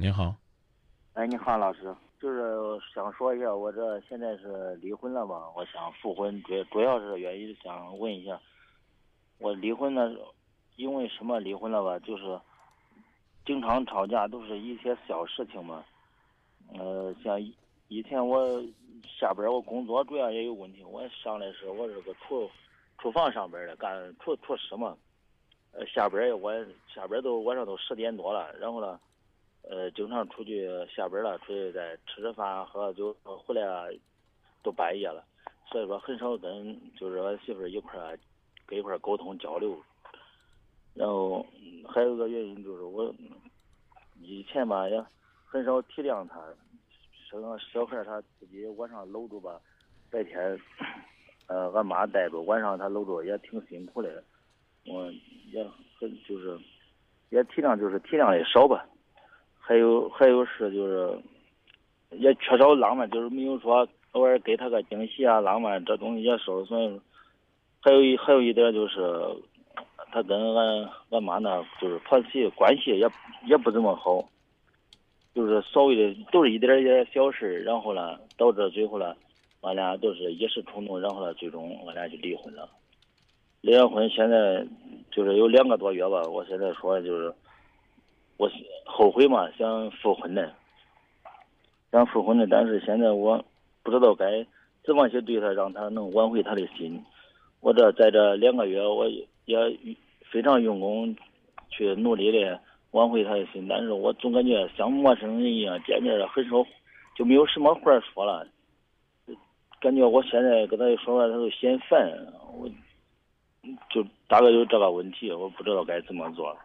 您好，哎，你好，老师，就是想说一下，我这现在是离婚了嘛？我想复婚，主主要是原因想问一下，我离婚了，因为什么离婚了吧？就是经常吵架，都是一些小事情嘛。呃，像以前我下班我工作主要也有问题，我上来是我是个厨厨房上班的，干厨厨师嘛。呃，下班我下班都晚上都十点多了，然后呢。呃，经常出去下班了，出去再吃吃饭、喝酒，回来都半夜了，所以说很少跟就是俺媳妇一块儿跟一块儿沟通交流。然后还有个原因就是我以前吧也很少体谅她，生个小孩她自己晚上搂着吧，白天呃俺妈带着，晚上她搂着也挺辛苦的，我也很就是也体谅，就是体谅的少吧。还有还有是就是，也缺少浪漫，就是没有说偶尔给他个惊喜啊，浪漫这东西也少。所以，还有一还有一点就是，他跟俺俺妈呢，就是婆媳关系也也不怎么好，就是所谓的都是一点点小事然后呢，导致最后呢，俺俩都是一时冲动，然后呢，最终俺俩就离婚了。离了婚现在就是有两个多月吧，我现在说的就是。我后悔嘛，想复婚的，想复婚的，但是现在我不知道该怎么去对他，让他能挽回他的心。我这在这两个月，我也非常用功去努力的挽回他的心，但是我总感觉像陌生人一样，见面很少，就没有什么话说了。感觉我现在跟他一说话，他都嫌烦，我就大概有这个问题，我不知道该怎么做。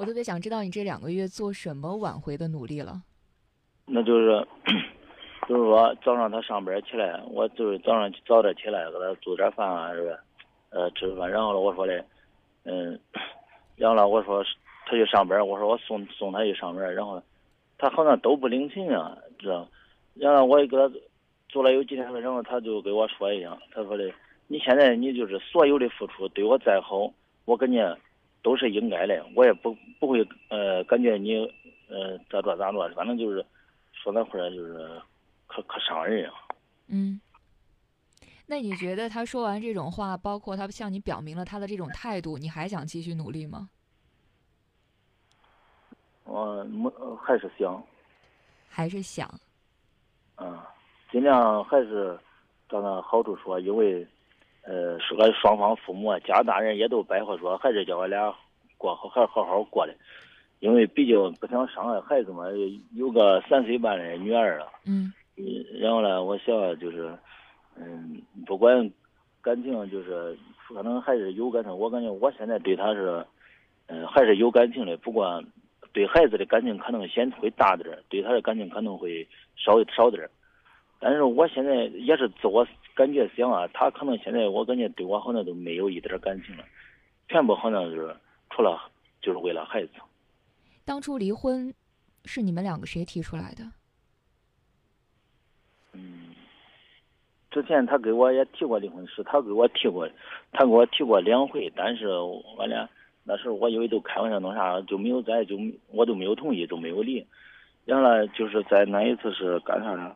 我特别想知道你这两个月做什么挽回的努力了。那就是，就是说早上他上班起来，我就是早上早点起来给他做点饭啊，是吧？呃，吃饭。然后呢，我说的，嗯，然后呢，我说他去上班，我说我送送他去上班。然后他好像都不领情啊，知道？然后我也给他做了有几天了，然后他就跟我说一样，他说的，你现在你就是所有的付出对我再好，我跟你。都是应该的，我也不不会呃感觉你呃咋着咋着，反正就是说那话就是可可伤人啊。嗯，那你觉得他说完这种话，包括他向你表明了他的这种态度，你还想继续努力吗？我没还是想，还是想，嗯，尽量还是找那好处说，因为。呃，是个双方父母家大人也都白话说，还是叫我俩过好，还好好过的，因为毕竟不想伤害孩子嘛。有个三岁半的女儿了，嗯，然后呢，我想就是，嗯，不管感情，就是可能还是有感情。我感觉我现在对她是，嗯，还是有感情的。不过对孩子的感情可能先会大点儿，对她的感情可能会少少点儿。但是我现在也是自我。感觉想啊，他可能现在我感觉对我好像都没有一点感情了，全部好像是除了就是为了孩子。当初离婚是你们两个谁提出来的？嗯，之前他给我也提过离婚，是他给我提过，他给我提过两回，但是我俩那时候我以为都开玩笑弄啥，就没有在就我都没有同意，就没有离。然后呢，就是在那一次是干啥呢？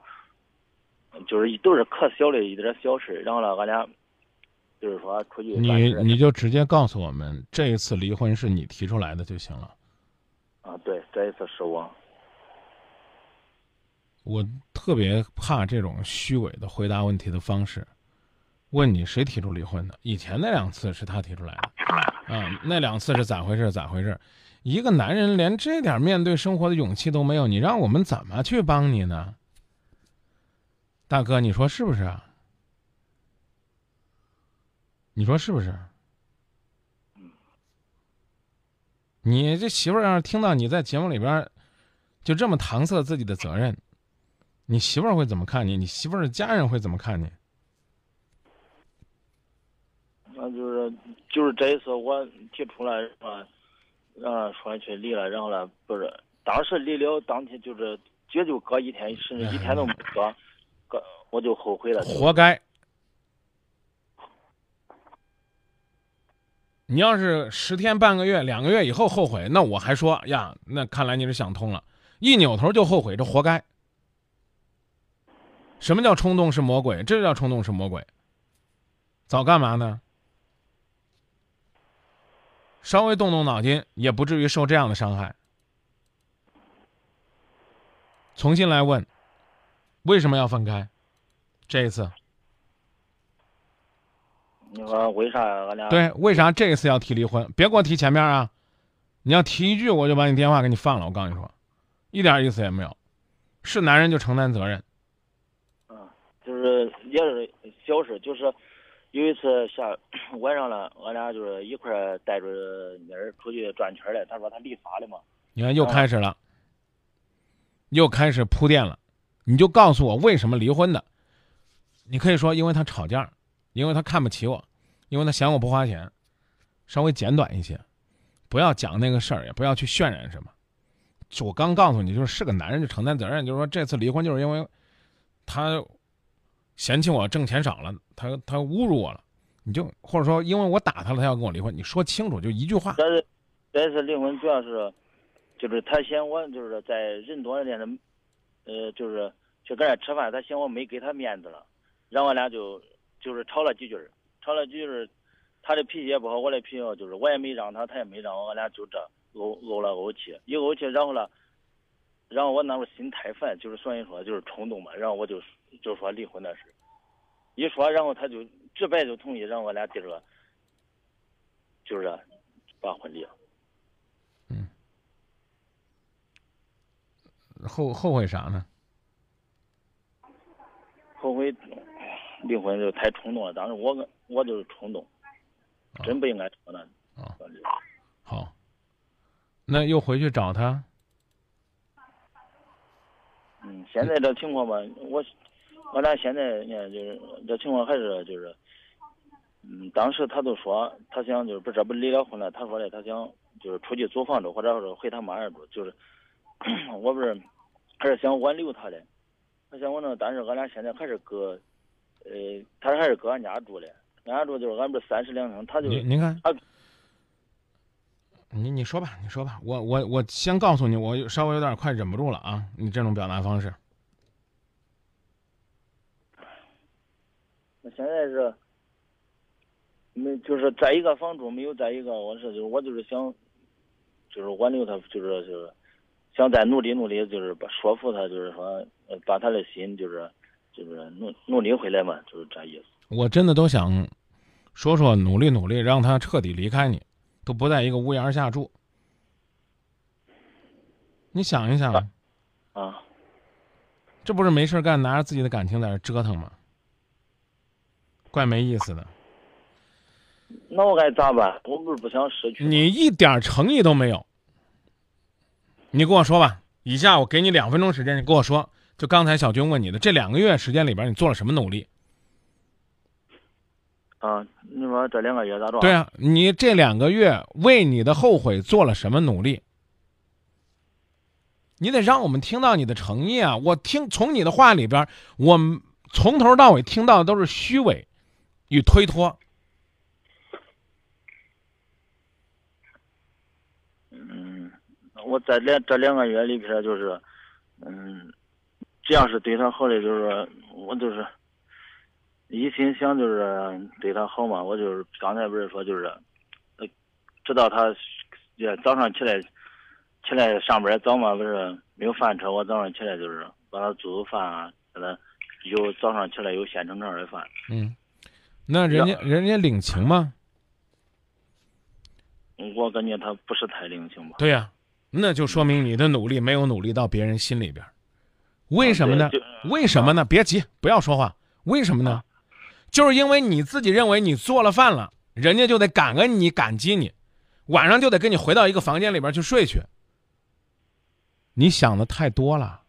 就是都是可小的一点小事，然后呢，俺俩就是说出去。你你就直接告诉我们，这一次离婚是你提出来的就行了。啊，对，这一次是我。我特别怕这种虚伪的回答问题的方式。问你谁提出离婚的？以前那两次是他提出来的。啊，那两次是咋回事？咋回事？一个男人连这点面对生活的勇气都没有，你让我们怎么去帮你呢？大哥，你说是不是啊？你说是不是？你这媳妇儿要是听到你在节目里边就这么搪塞自己的责任，你媳妇儿会怎么看你？你媳妇儿的家人会怎么看你？那就是就是这一次我提出来是吧？让说去离了，然后呢，不是当时离了当天就是也就隔一天，甚至一天都没隔。我就后悔了，活该。你要是十天半个月两个月以后后悔，那我还说呀，那看来你是想通了。一扭头就后悔，这活该。什么叫冲动是魔鬼？这叫冲动是魔鬼。早干嘛呢？稍微动动脑筋，也不至于受这样的伤害。重新来问，为什么要分开？这一次，你说为啥俺俩？对，为啥这一次要提离婚？别给我提前面啊！你要提一句，我就把你电话给你放了。我告诉你说，一点意思也没有。是男人就承担责任。嗯，就是也是小事，就是有一次下 晚上了，俺俩就是一块儿带着妮儿出去转圈儿来。他说他理发的嘛。你看，又开始了，又开始铺垫了。你就告诉我为什么离婚的？你可以说因为他吵架，因为他看不起我，因为他嫌我不花钱，稍微简短一些，不要讲那个事儿，也不要去渲染什么。就我刚告诉你，就是是个男人就承担责任，就是说这次离婚就是因为他嫌弃我挣钱少了，他他侮辱我了，你就或者说因为我打他了，他要跟我离婚，你说清楚，就一句话。但是这次离婚主要是就是他嫌我就是在人多的店的，呃，就是去跟人吃饭，他嫌我没给他面子了。然后俺俩就就是吵了几句吵了几句他的脾气也不好，我的脾气就是我也没让他，他也没让我，俺俩就这怄怄了怄气，一怄气，然后呢，然后我那会心太烦，就是所以说就是冲动嘛，然后我就就说离婚的事，一说，然后他就直白就同意，然后我俩第二个就是把婚离了。嗯，后后悔啥呢？后悔。离婚就太冲动了，当时我我就是冲动，真不应该。啊，好，那又回去找他。嗯，现在这情况吧，我我俩现在你看，就是这情况还是就是，嗯，当时他都说他想就是不这不离了婚了，他说的他想就是出去租房住，或者说回他妈那住，就是 我不是还是想挽留他的，他想我那，但是俺俩现在还是搁。呃，他还是搁俺家住的，俺家住就是俺不是三室两厅，他就您您看，他，你你说吧，你说吧，我我我先告诉你，我稍微有点快忍不住了啊，你这种表达方式。那现在是，没就是在一个房住，没有在一个我是，就是我就是想，就是挽留他，就是就是想再努力努力，就是把说服他，就是说把他的心就是。就是努努力回来嘛，就是这意思。我真的都想说说努力努力，让他彻底离开你，都不在一个屋檐下住。你想一想，啊，这不是没事干，拿着自己的感情在这折腾吗？怪没意思的。那我该咋办？我不是不想失去。你一点诚意都没有。你跟我说吧，以下我给你两分钟时间，你跟我说。就刚才小军问你的这两个月时间里边，你做了什么努力？啊，你说这两个月咋着？对啊，你这两个月为你的后悔做了什么努力？你得让我们听到你的诚意啊！我听从你的话里边，我从头到尾听到的都是虚伪与推脱。嗯，我在两这两个月里边，就是，嗯。这样是对他好的，就是我就是一心想就是对他好嘛。我就是刚才不是说就是，呃知道他也早上起来起来上班早嘛，不是没有饭吃。我早上起来就是把他做做饭啊，给他有早上起来有现成样的饭。嗯，那人家人家领情吗？我感觉他不是太领情吧。对呀，那就说明你的努力没有努力到别人心里边。为什么呢？为什么呢？别急，不要说话。为什么呢？就是因为你自己认为你做了饭了，人家就得感恩你、感激你，晚上就得跟你回到一个房间里边去睡去。你想的太多了。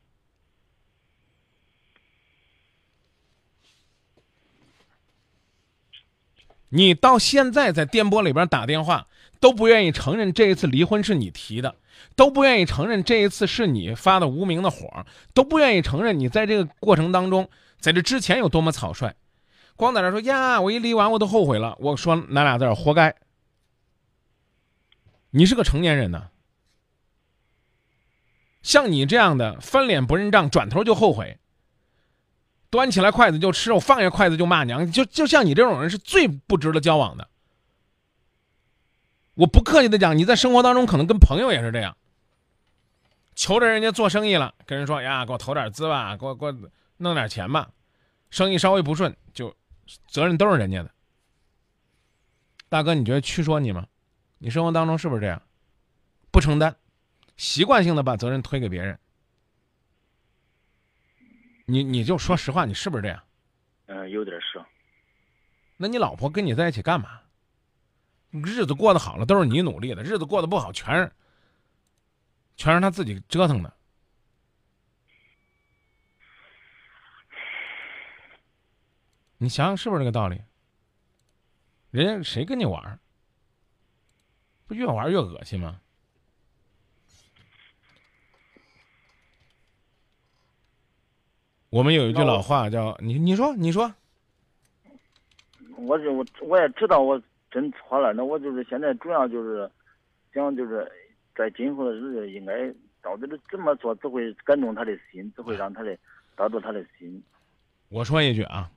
你到现在在电波里边打电话，都不愿意承认这一次离婚是你提的。都不愿意承认这一次是你发的无名的火，都不愿意承认你在这个过程当中，在这之前有多么草率，光在那说呀，我一离完我都后悔了。我说那俩字儿活该。你是个成年人呢，像你这样的翻脸不认账，转头就后悔，端起来筷子就吃，我放下筷子就骂娘，就就像你这种人是最不值得交往的。我不客气的讲，你在生活当中可能跟朋友也是这样，求着人家做生意了，跟人说呀，给我投点资吧，给我给我弄点钱吧，生意稍微不顺，就责任都是人家的。大哥，你觉得屈说你吗？你生活当中是不是这样？不承担，习惯性的把责任推给别人。你你就说实话，你是不是这样？嗯，有点是。那你老婆跟你在一起干嘛？日子过得好了都是你努力的，日子过得不好全是全是他自己折腾的。你想想是不是这个道理？人家谁跟你玩儿？不越玩越恶心吗？我们有一句老话叫“你你说你说我就我我也知道我真错了，那我就是现在主要就是想就是在今后的日子应该到底是怎么做，只会感动他的心，只会让他的打动他的心。”。我说一句啊，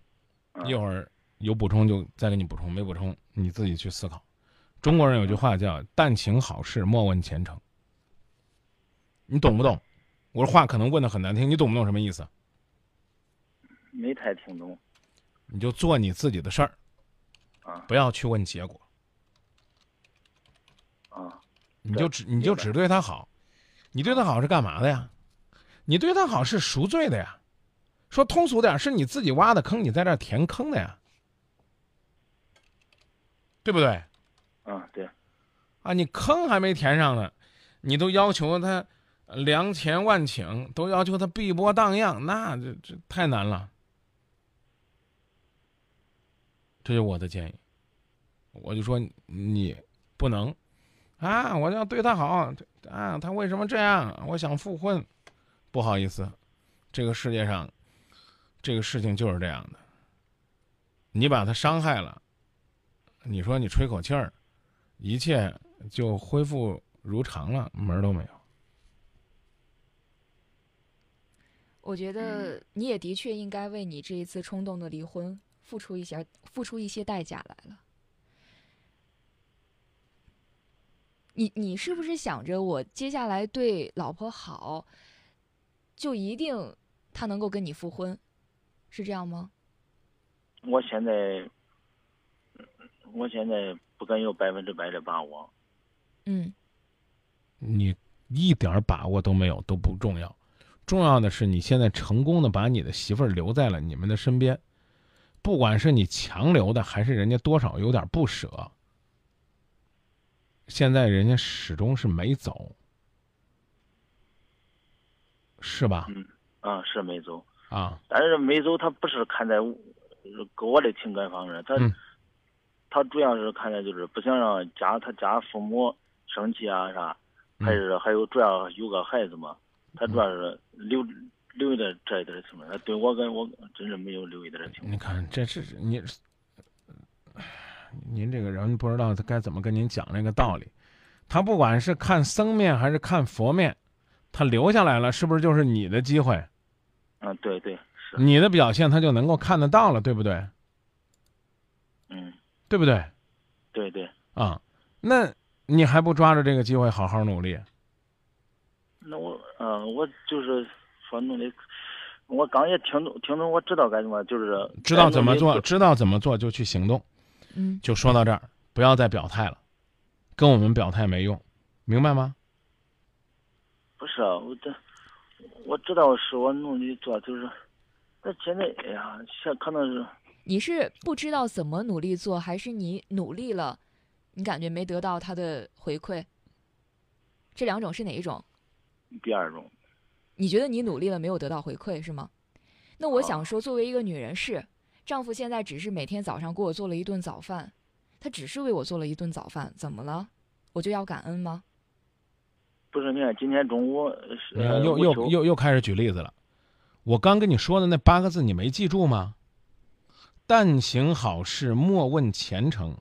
嗯一会儿有补充就再给你补充，没补充你自己去思考。中国人有句话叫“但行好事，莫问前程”，你懂不懂？我这话可能问的很难听，你懂不懂什么意思？没太听懂你就做你自己的事儿，啊不要去问结果，啊你就只你就只对他好，你对他好是干嘛的呀？你对他好是赎罪的呀。说通俗点，是你自己挖的坑，你在这填坑的呀，对不对？啊对啊，你坑还没填上呢，你都要求他良田万顷，都要求他碧波荡漾，那这这太难了。这是我的建议，我就说你不能啊，我要对他好啊，他为什么这样？我想复婚，不好意思，这个世界上这个事情就是这样的，你把他伤害了，你说你吹口气儿。一切就恢复如常了，门儿都没有。我觉得你也的确应该为你这一次冲动的离婚付出一些付出一些代价来了。你你是不是想着我接下来对老婆好，就一定他能够跟你复婚，是这样吗？我现在我现在不敢有百分之百的把握。嗯你一点儿把握都没有都不重要，重要的是你现在成功的把你的媳妇儿留在了你们的身边，不管是你强留的，还是人家多少有点不舍，现在人家始终是没走，是吧？嗯啊是没走，啊，但是没走他不是看在我跟我的情感方面，他、嗯。他主要是看在就是不想让家他家父母生气啊啥，还是还有主要有个孩子嘛，他主要是留留意点这一点情面，他对我跟我真是没有留意的这情面。你看，这是你，您这个人不知道他该怎么跟您讲这个道理。他不管是看僧面还是看佛面，他留下来了，是不是就是你的机会？嗯，对对是，你的表现他就能够看得到了，对不对？嗯，对不对？对对。啊，那你还不抓住这个机会好好努力？那我嗯、我就是说努力，我刚也听懂听懂，我知道该怎么，就是知道怎么做，知道怎么做就去行动。嗯，就说到这儿，不要再表态了，跟我们表态没用，明白吗？不是啊，我这我知道是我努力做，就是那现在哎呀，现可能是你是不知道怎么努力做，还是你努力了，你感觉没得到他的回馈？这两种是哪一种？第二种，你觉得你努力了没有得到回馈是吗？那我想哦说，作为一个女人是，丈夫现在只是每天早上给我做了一顿早饭，他只是为我做了一顿早饭，怎么了？我就要感恩吗？不是你看今天中午又又又又开始举例子了。我刚跟你说的那八个字，你没记住吗？但行好事，莫问前程。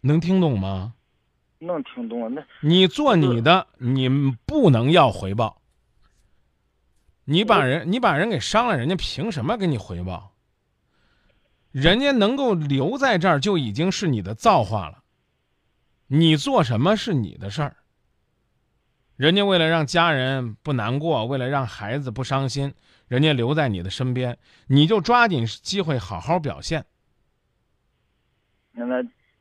能听懂吗？能听懂那你做你的，你不能要回报。你把人你把人给伤了，人家凭什么给你回报？人家能够留在这儿，就已经是你的造化了。你做什么是你的事儿。人家为了让家人不难过，为了让孩子不伤心，人家留在你的身边，你就抓紧机会好好表现。那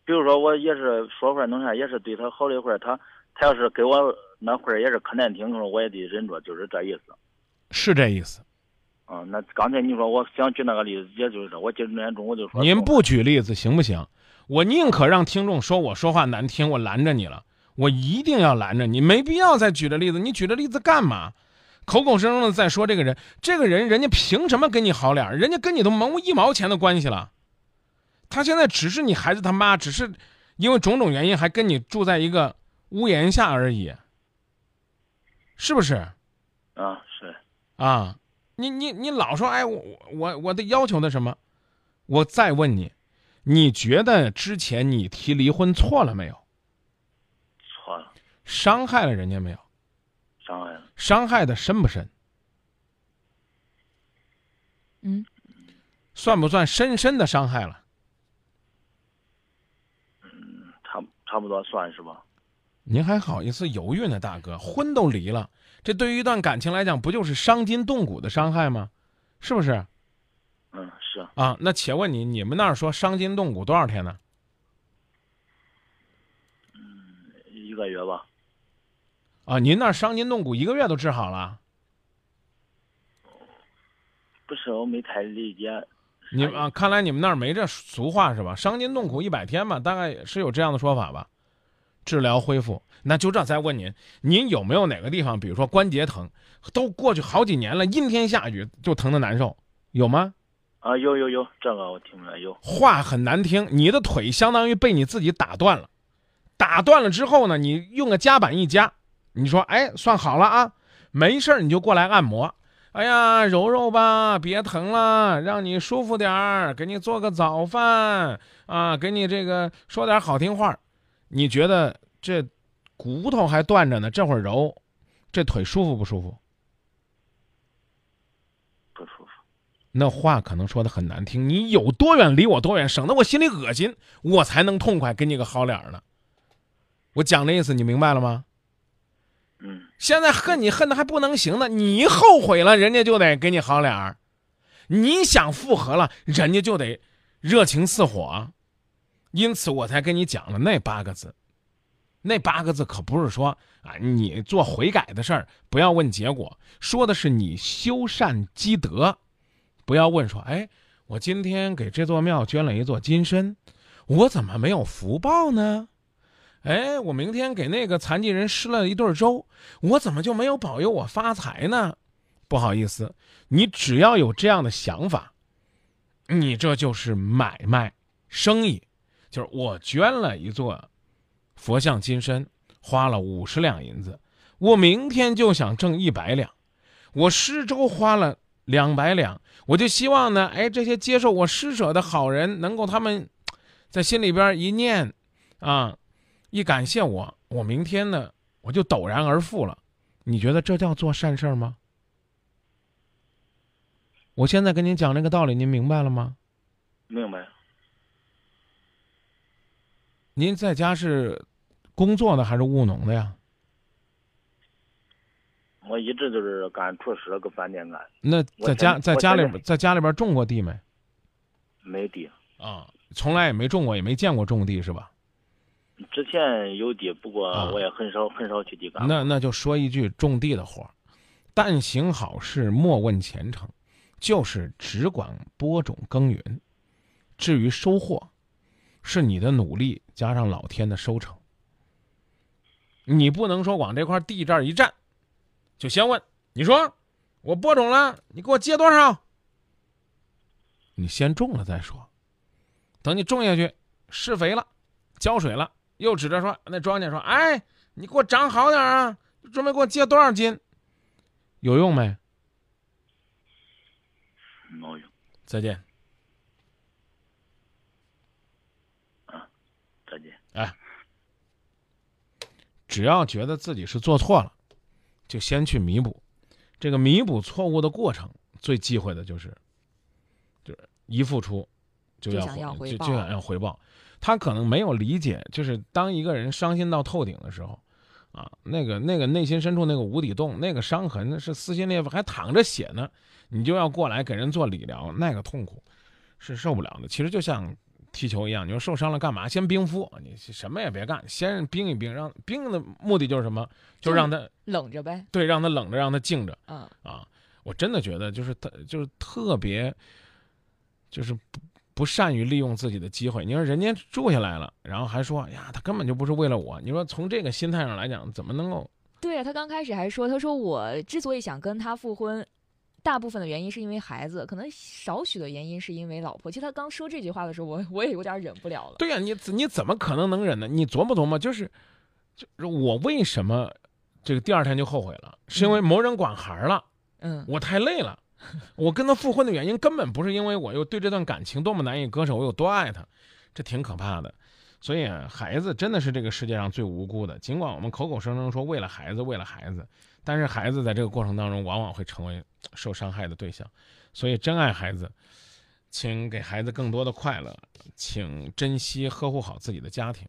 比如说我也是说话弄啥，也是对他好的话，他他要是给我那话也是可难听，可能我也得忍着，就是这意思。是这意思。嗯，那刚才你说我想举那个例子，也就是我今天中午就说。您不举例子行不行？我宁可让听众说我说话难听，我拦着你了，我一定要拦着你，没必要再举这例子。你举这例子干嘛？口口声声的在说这个人，这个人人家凭什么跟你好脸？人家跟你都没一毛钱的关系了。他现在只是你孩子他妈，只是因为种种原因还跟你住在一个屋檐下而已，是不是？啊，是啊。你你你老说哎我我我的要求的什么？我再问你，你觉得之前你提离婚错了没有？错了。伤害了人家没有？伤害了。伤害的深不深？嗯。算不算深深的伤害了？嗯，差差不多算是吧。您还好意思犹豫呢，大哥，婚都离了。这对于一段感情来讲，不就是伤筋动骨的伤害吗？是不是？嗯，是啊。那且问你，你们那儿说伤筋动骨多少天呢？嗯，一个月吧。啊，您那儿伤筋动骨一个月都治好了？不是，我没太理解。你啊，看来你们那儿没这俗话是吧？伤筋动骨一百天嘛，大概是有这样的说法吧？治疗恢复，那就这再问您，您有没有哪个地方，比如说关节疼，都过去好几年了，阴天下雨就疼的难受，有吗？啊，有有有，这个我听出来有。话很难听，你的腿相当于被你自己打断了，打断了之后呢，你用个夹板一夹，你说哎，算好了啊，没事儿你就过来按摩，哎呀，揉揉吧，别疼了，让你舒服点儿，给你做个早饭啊，给你这个说点好听话。你觉得这骨头还断着呢，这会儿揉，这腿舒服不舒服？不舒服。那话可能说的很难听，你有多远离我多远，省得我心里恶心，我才能痛快给你个好脸呢。我讲的意思你明白了吗？现在恨你恨的还不能行呢，你后悔了，人家就得给你好脸儿；你想复合了，人家就得热情似火。因此，我才跟你讲了那八个字。那八个字可不是说啊，你做悔改的事儿不要问结果，说的是你修善积德。不要问说，哎，我今天给这座庙捐了一座金身，我怎么没有福报呢？哎，我明天给那个残疾人施了一顿粥，我怎么就没有保佑我发财呢？不好意思，你只要有这样的想法，你这就是买卖生意。就是我捐了一座佛像金身，花了五十两银子，我明天就想挣一百两。我施粥花了两百两，我就希望呢，哎，这些接受我施舍的好人，能够他们在心里边一念，啊，一感谢我，我明天呢，我就陡然而富了。你觉得这叫做善事吗？我现在跟您讲这个道理，您明白了吗？明白。您在家是工作的还是务农的呀？我一直就是干厨师，搁饭店干。那在家在家里边在家里边种过地没？没地啊，从来也没种过，也没见过种地是吧？之前有地，不过我也很少很少去地干。那那就说一句种地的活但行好事，莫问前程，就是只管播种耕耘，至于收获。是你的努力加上老天的收成。你不能说往这块地这儿一站，就先问你说我播种了，你给我接多少？你先种了再说，等你种下去，施肥了，浇水了，又指着说那庄稼说：“哎，你给我长好点啊，准备给我借多少斤？”有用没？没用。再见。啊再见。哎。只要觉得自己是做错了，就先去弥补。这个弥补错误的过程，最忌讳的就是，就是一付出就要就就想要回报。他可能没有理解，就是当一个人伤心到透顶的时候，啊，那个那个内心深处那个无底洞，那个伤痕是撕心裂肺，还淌着血呢，你就要过来给人做理疗，那个痛苦是受不了的。其实就像。踢球一样，你说受伤了干嘛？先冰敷，你什么也别干，先冰一冰，让冰的目的就是什么？就让他冷着呗。对，让他冷着，让他静着。嗯啊，我真的觉得就是特就是特别，就是不不善于利用自己的机会。你说人家住下来了，然后还说呀，他根本就不是为了我。你说从这个心态上来讲，怎么能够？对啊，他刚开始还说，他说我之所以想跟他复婚。大部分的原因是因为孩子，可能少许的原因是因为老婆。其实他刚说这句话的时候，我我也有点忍不了了。对呀，你你怎么可能能忍呢？你琢磨琢磨，就是，就是我为什么这个第二天就后悔了？是因为某人管孩儿了？嗯，我太累了。我跟他复婚的原因根本不是因为我又对这段感情多么难以割舍，我有多爱他，这挺可怕的。所以孩子真的是这个世界上最无辜的。尽管我们口口声声说为了孩子，为了孩子，但是孩子在这个过程当中往往会成为受伤害的对象。所以真爱孩子，请给孩子更多的快乐，请珍惜呵护好自己的家庭。